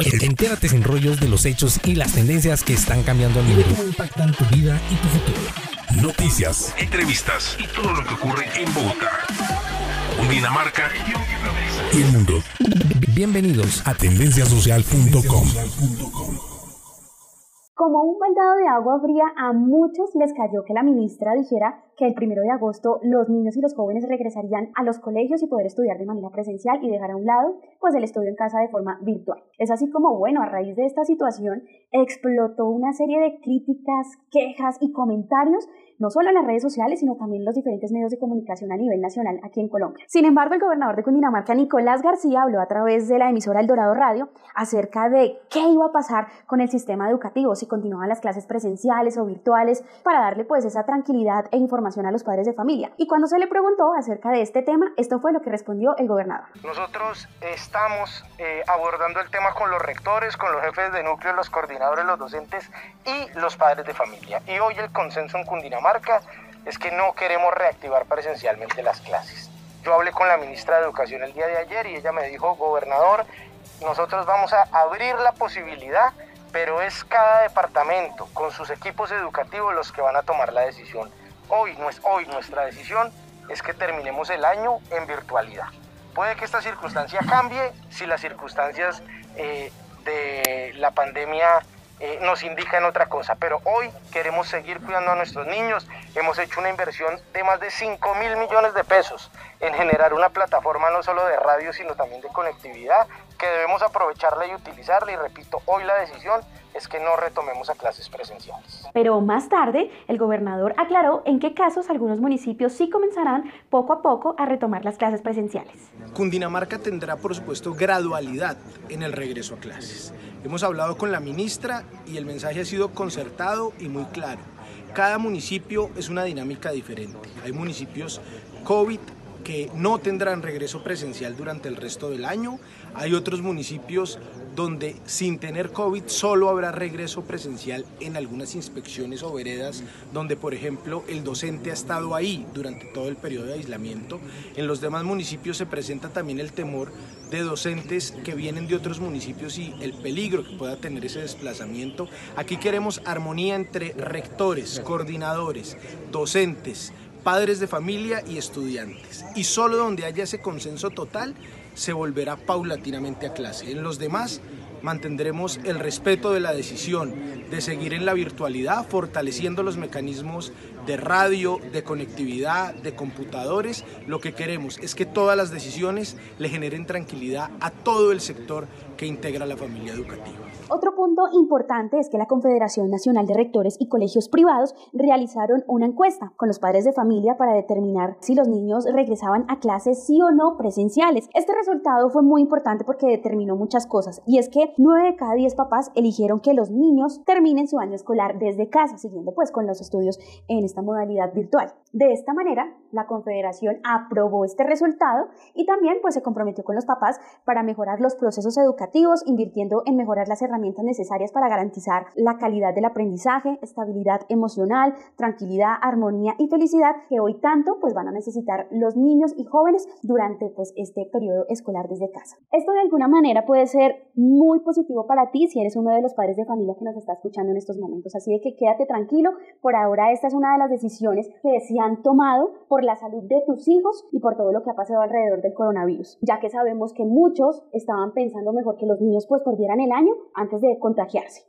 Entérate sin rollos de los hechos y las tendencias que están cambiando al mundo. cómo impactan tu vida y tu futuro. Noticias, entrevistas y todo lo que ocurre en Bogotá, Cundinamarca y el mundo. Bienvenidos a tendenciasocial.com. Como un baldado de agua fría, a muchos les cayó que la ministra dijera que el primero de agosto los niños y los jóvenes regresarían a los colegios y poder estudiar de manera presencial y dejar a un lado pues el estudio en casa de forma virtual. Es así como, bueno, a raíz de esta situación explotó una serie de críticas, quejas y comentarios no solo en las redes sociales, sino también en los diferentes medios de comunicación a nivel nacional aquí en Colombia. Sin embargo, el gobernador de Cundinamarca, Nicolás García, habló a través de la emisora El Dorado Radio acerca de qué iba a pasar con el sistema educativo, si continuaban las clases presenciales o virtuales, para darle pues esa tranquilidad e información a los padres de familia. Y cuando se le preguntó acerca de este tema, esto fue lo que respondió el gobernador. Nosotros estamos eh, abordando el tema con los rectores, con los jefes de núcleo, los coordinadores, los docentes y los padres de familia. Y hoy el consenso en Cundinamarca marca es que no queremos reactivar presencialmente las clases. Yo hablé con la ministra de Educación el día de ayer y ella me dijo, gobernador, nosotros vamos a abrir la posibilidad, pero es cada departamento con sus equipos educativos los que van a tomar la decisión. Hoy, no es, hoy nuestra decisión es que terminemos el año en virtualidad. Puede que esta circunstancia cambie si las circunstancias eh, de la pandemia eh, nos indican otra cosa. Pero hoy queremos seguir cuidando a nuestros niños. Hemos hecho una inversión de más de 5 mil millones de pesos en generar una plataforma no solo de radio, sino también de conectividad, que debemos aprovecharla y utilizarla. Y repito, hoy la decisión es que no retomemos a clases presenciales. Pero más tarde, el gobernador aclaró en qué casos algunos municipios sí comenzarán poco a poco a retomar las clases presenciales. Cundinamarca tendrá, por supuesto, gradualidad en el regreso a clases. Hemos hablado con la ministra y el mensaje ha sido concertado y muy claro. Cada municipio es una dinámica diferente. Hay municipios COVID que no tendrán regreso presencial durante el resto del año. Hay otros municipios donde sin tener COVID solo habrá regreso presencial en algunas inspecciones o veredas donde, por ejemplo, el docente ha estado ahí durante todo el periodo de aislamiento. En los demás municipios se presenta también el temor de docentes que vienen de otros municipios y el peligro que pueda tener ese desplazamiento. Aquí queremos armonía entre rectores, coordinadores, docentes, padres de familia y estudiantes. Y solo donde haya ese consenso total se volverá paulatinamente a clase. En los demás mantendremos el respeto de la decisión de seguir en la virtualidad, fortaleciendo los mecanismos de radio, de conectividad, de computadores. Lo que queremos es que todas las decisiones le generen tranquilidad a todo el sector que integra la familia educativa. Otro punto importante es que la Confederación Nacional de Rectores y Colegios Privados realizaron una encuesta con los padres de familia para determinar si los niños regresaban a clases sí o no presenciales. Este resultado fue muy importante porque determinó muchas cosas y es que 9 de cada 10 papás eligieron que los niños terminen su año escolar desde casa, siguiendo pues con los estudios en esta modalidad virtual. De esta manera, la Confederación aprobó este resultado y también pues se comprometió con los papás para mejorar los procesos educativos, invirtiendo en mejorar las herramientas herramientas necesarias para garantizar la calidad del aprendizaje, estabilidad emocional, tranquilidad, armonía y felicidad que hoy tanto pues van a necesitar los niños y jóvenes durante pues este periodo escolar desde casa. Esto de alguna manera puede ser muy positivo para ti si eres uno de los padres de familia que nos está escuchando en estos momentos, así de que quédate tranquilo, por ahora esta es una de las decisiones que se han tomado por la salud de tus hijos y por todo lo que ha pasado alrededor del coronavirus, ya que sabemos que muchos estaban pensando mejor que los niños pues perdieran el año antes de contagiarse.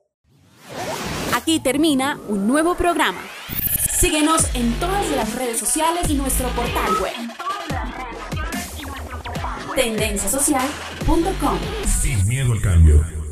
Aquí termina un nuevo programa. Síguenos en todas las redes sociales y nuestro portal web. Tendenciasocial.com. Sin miedo al cambio.